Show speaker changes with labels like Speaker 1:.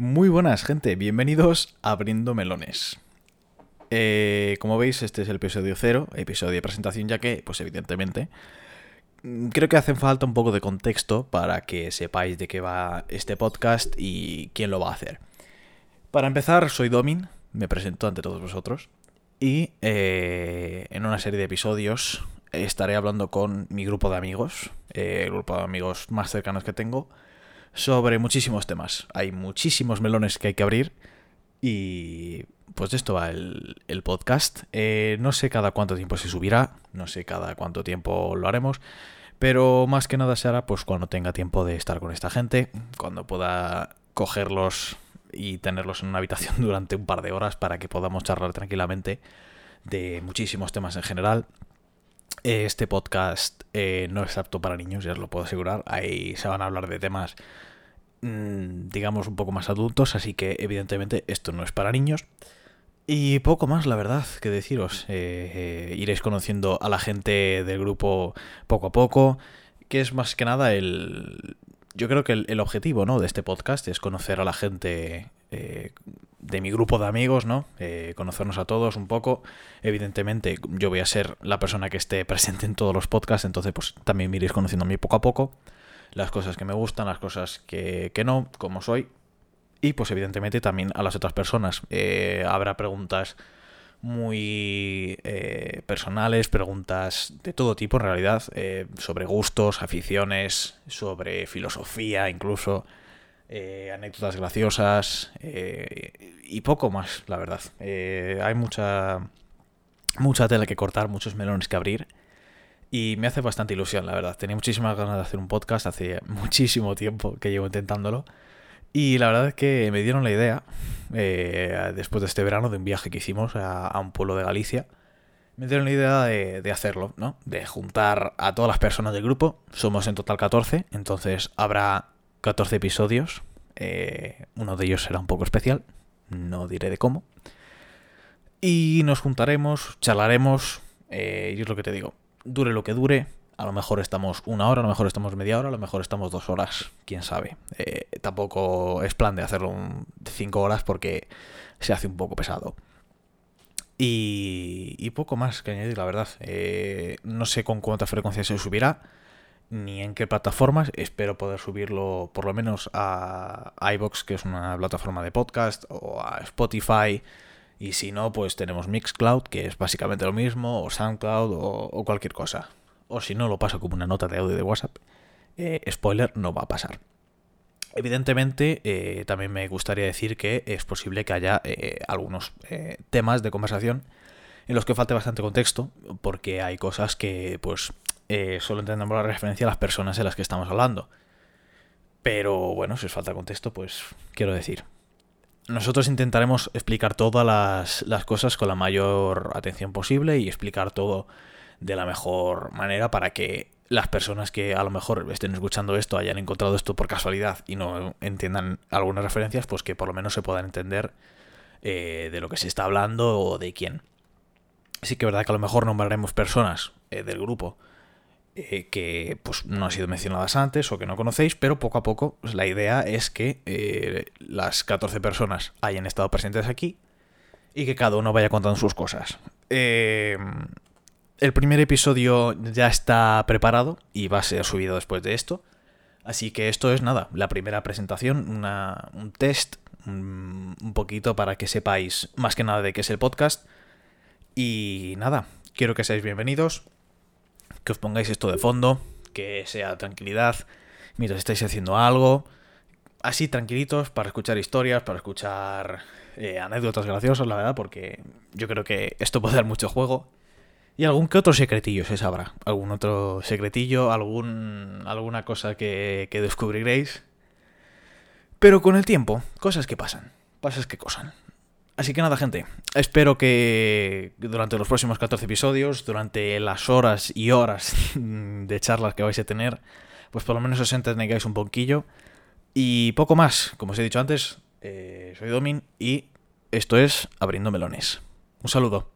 Speaker 1: Muy buenas, gente. Bienvenidos a Abriendo Melones. Eh, como veis, este es el episodio cero, episodio de presentación, ya que, pues evidentemente, mm, creo que hace falta un poco de contexto para que sepáis de qué va este podcast y quién lo va a hacer. Para empezar, soy Domin, me presento ante todos vosotros, y eh, en una serie de episodios estaré hablando con mi grupo de amigos, eh, el grupo de amigos más cercanos que tengo, sobre muchísimos temas. Hay muchísimos melones que hay que abrir y pues de esto va el, podcast. Eh, no sé cada cuánto tiempo se subirá, no sé cada cuánto tiempo lo haremos, pero más que nada se hará pues cuando tenga tiempo de estar con esta gente, cuando pueda cogerlos y tenerlos en una habitación durante un par de horas para que podamos charlar tranquilamente de muchísimos temas en general. Este podcast eh, no es apto para niños, ya os lo puedo asegurar. Ahí se van a hablar de temas, mm, digamos, un poco más adultos, así que evidentemente esto no es para niños. Y poco más, la verdad, que deciros. Eh, eh, iréis conociendo a la gente del grupo poco a poco, que es más que nada el... Yo creo que el, objetivo ¿no? de este podcast es conocer a la gente de mi grupo de amigos, ¿no? Eh, conocernos a todos un poco. Evidentemente, yo voy a ser la persona que esté presente en todos los podcasts, entonces pues también me iréis conociendo a mí poco a poco. Las cosas que me gustan, las cosas que, no, como soy. Y pues evidentemente también a las otras personas. Eh, habrá preguntas muy eh, personales, preguntas de todo tipo en realidad, sobre gustos, aficiones, sobre filosofía incluso. Eh, anécdotas graciosas eh, y poco más, la verdad. Eh, hay mucha, mucha tela que cortar, muchos melones que abrir. Y me hace bastante ilusión, la verdad. Tenía muchísimas ganas de hacer un podcast hace muchísimo tiempo que llevo intentándolo. Y la verdad es que me dieron la idea, después de este verano, de un viaje que hicimos a, un pueblo de Galicia. Me dieron la idea de, de, hacerlo, ¿no? De juntar a todas las personas del grupo. Somos en total 14, entonces habrá 14 episodios. Eh, uno de ellos será un poco especial, no diré de cómo. Y nos juntaremos, charlaremos, eh, y es lo que te digo, dure lo que dure. A lo mejor estamos una hora, a lo mejor estamos media hora, a lo mejor estamos dos horas, quién sabe. Eh, tampoco es plan de hacerlo cinco horas porque se hace un poco pesado. Y, y poco más que añadir, la verdad. no sé con cuánta frecuencia se subirá ni en qué plataformas. Espero poder subirlo por lo menos a iBox, que es una plataforma de podcast, o a Spotify. Y si no, pues tenemos Mixcloud, que es básicamente lo mismo, o SoundCloud, o, cualquier cosa. O si no, lo paso como una nota de audio de WhatsApp. Eh, spoiler, no va a pasar. Evidentemente, eh, también me gustaría decir que es posible que haya eh, algunos temas de conversación en los que falte bastante contexto, porque hay cosas que, pues, eh, solo entendemos la referencia a las personas en las que estamos hablando. Pero bueno, si os falta contexto, pues quiero decir. Nosotros intentaremos explicar todas las, las cosas con la mayor atención posible y explicar todo de la mejor manera para que las personas que a lo mejor estén escuchando esto hayan encontrado esto por casualidad y no entiendan algunas referencias, pues que por lo menos se puedan entender eh, de lo que se está hablando o de quién. Sí que es verdad que a lo mejor nombraremos personas eh, del grupo eh, que pues, no han sido mencionadas antes o que no conocéis, pero poco a poco la idea es que eh, las 14 personas hayan estado presentes aquí y que cada uno vaya contando sus cosas. Em, el primer episodio ya está preparado y va a ser subido después de esto. Así que esto es nada, la primera presentación, un test, un poquito para que sepáis más que nada de qué es el podcast. Y nada, quiero que seáis bienvenidos que os pongáis esto de fondo, que sea tranquilidad mientras estáis haciendo algo, así tranquilitos para escuchar historias, para escuchar eh, anécdotas graciosas, la verdad, porque yo creo que esto puede dar mucho juego. Y algún que otro secretillo se sabrá. Algún otro secretillo, algún, alguna cosa que, que descubriréis. Pero con el tiempo, cosas que pasan. Cosas que cosan. Así que nada, gente. Espero que durante los próximos 14 episodios, durante las horas y horas de charlas que vais a tener, pues por lo menos os entretengáis un poquillo. Y poco más. Como os he dicho antes, eh, soy Domin y esto es Abriendo Melones. Un saludo.